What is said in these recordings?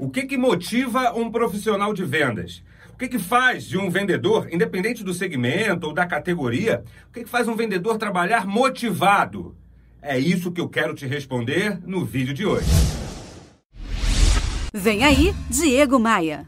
O que, que motiva um profissional de vendas? O que, que faz de um vendedor, independente do segmento ou da categoria, o que, que faz um vendedor trabalhar motivado? É isso que eu quero te responder no vídeo de hoje. Vem aí, Diego Maia.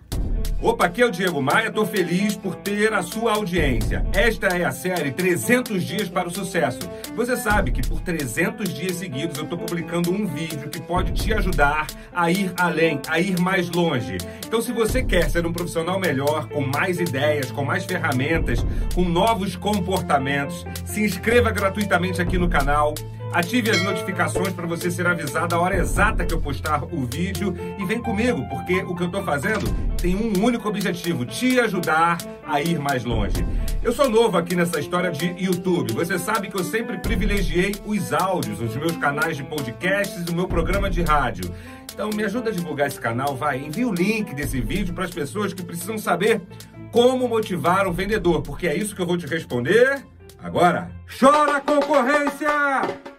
Opa, aqui é o Diego Maia, estou feliz por ter a sua audiência. Esta é a série 300 Dias para o Sucesso. Você sabe que por 300 dias seguidos eu estou publicando um vídeo que pode te ajudar a ir além, a ir mais longe. Então, se você quer ser um profissional melhor, com mais ideias, com mais ferramentas, com novos comportamentos, se inscreva gratuitamente aqui no canal. Ative as notificações para você ser avisado a hora exata que eu postar o vídeo e vem comigo, porque o que eu estou fazendo tem um único objetivo: te ajudar a ir mais longe. Eu sou novo aqui nessa história de YouTube. Você sabe que eu sempre privilegiei os áudios, os meus canais de podcasts e o meu programa de rádio. Então me ajuda a divulgar esse canal, vai. Envie o link desse vídeo para as pessoas que precisam saber como motivar um vendedor, porque é isso que eu vou te responder agora. Chora concorrência!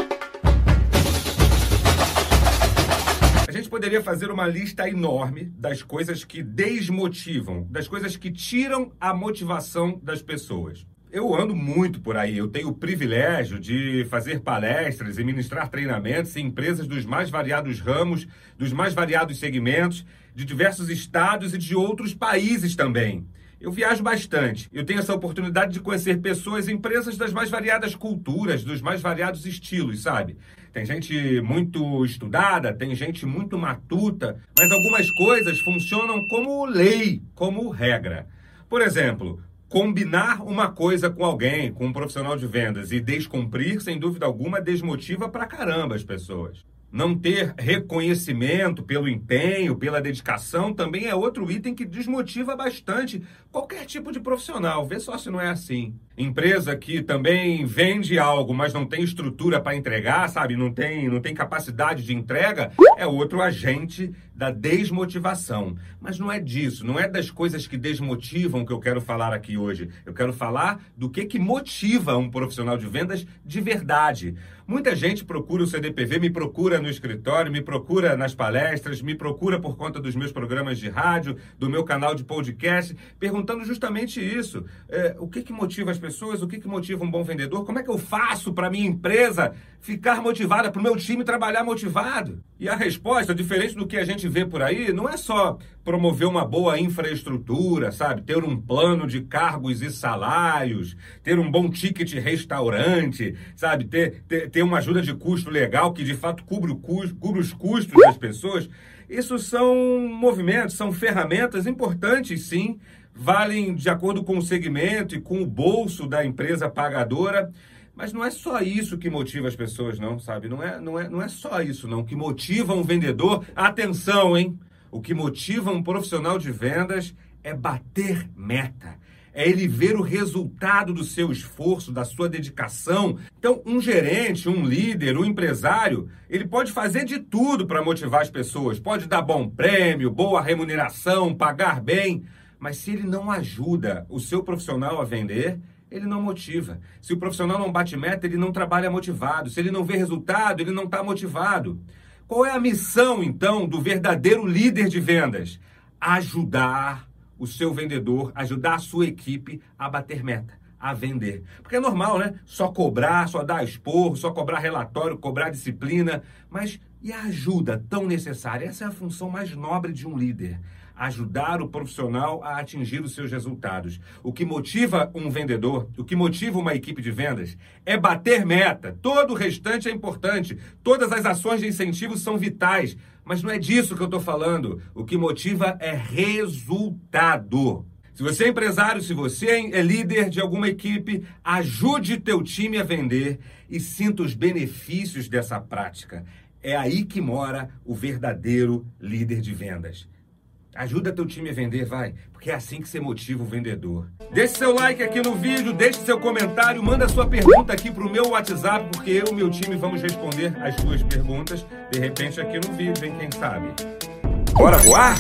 Poderia fazer uma lista enorme das coisas que desmotivam, das coisas que tiram a motivação das pessoas. Eu ando muito por aí, eu tenho o privilégio de fazer palestras e ministrar treinamentos em empresas dos mais variados ramos, dos mais variados segmentos, de diversos estados e de outros países também. Eu viajo bastante. Eu tenho essa oportunidade de conhecer pessoas e empresas das mais variadas culturas, dos mais variados estilos, sabe? Tem gente muito estudada, tem gente muito matuta, mas algumas coisas funcionam como lei, como regra. Por exemplo, combinar uma coisa com alguém, com um profissional de vendas e descumprir, sem dúvida alguma, desmotiva pra caramba as pessoas. Não ter reconhecimento pelo empenho, pela dedicação, também é outro item que desmotiva bastante qualquer tipo de profissional. Vê só se não é assim. Empresa que também vende algo, mas não tem estrutura para entregar, sabe? Não tem, não tem capacidade de entrega, é outro agente da desmotivação. Mas não é disso, não é das coisas que desmotivam que eu quero falar aqui hoje. Eu quero falar do que que motiva um profissional de vendas de verdade. Muita gente procura o CDPV, me procura no escritório, me procura nas palestras, me procura por conta dos meus programas de rádio, do meu canal de podcast, perguntando justamente isso. É, o que que motiva as pessoas, o que, que motiva um bom vendedor, como é que eu faço para minha empresa ficar motivada, para o meu time trabalhar motivado? E a resposta, diferente do que a gente vê por aí, não é só promover uma boa infraestrutura, sabe? Ter um plano de cargos e salários, ter um bom ticket restaurante, sabe? Ter, ter, ter uma ajuda de custo legal que de fato cubra, o custo, os custos das pessoas. Isso são movimentos, são ferramentas importantes, sim, valem de acordo com o segmento e com o bolso da empresa pagadora. Mas não é só isso que motiva as pessoas, não, sabe? Não é, não é, não é só isso, não. O que motiva um vendedor, atenção, hein? O que motiva um profissional de vendas é bater meta. É ele ver o resultado do seu esforço, da sua dedicação. Então, um gerente, um líder, um empresário, ele pode fazer de tudo para motivar as pessoas. Pode dar bom prêmio, boa remuneração, pagar bem. Mas se ele não ajuda o seu profissional a vender, ele não motiva. Se o profissional não bate meta, ele não trabalha motivado. Se ele não vê resultado, ele não está motivado. Qual é a missão, então, do verdadeiro líder de vendas? Ajudar o seu vendedor, ajudar a sua equipe a bater meta, a vender. Porque é normal, né? Só cobrar, só dar esporro, só cobrar relatório, cobrar disciplina. Mas e a ajuda tão necessária? Essa é a função mais nobre de um líder ajudar o profissional a atingir os seus resultados. O que motiva um vendedor, o que motiva uma equipe de vendas é bater meta. Todo o restante é importante. Todas as ações de incentivo são vitais. Mas não é disso que eu estou falando. O que motiva é resultado. Se você é empresário, se você é líder de alguma equipe, ajude teu time a vender e sinta os benefícios dessa prática. É aí que mora o verdadeiro líder de vendas. Ajuda teu time a vender, vai, porque é assim que você motiva o vendedor. Deixe seu like aqui no vídeo, deixe seu comentário, manda sua pergunta aqui pro meu WhatsApp, porque eu e meu time vamos responder as suas perguntas, de repente aqui no vídeo, hein, quem sabe. Bora voar?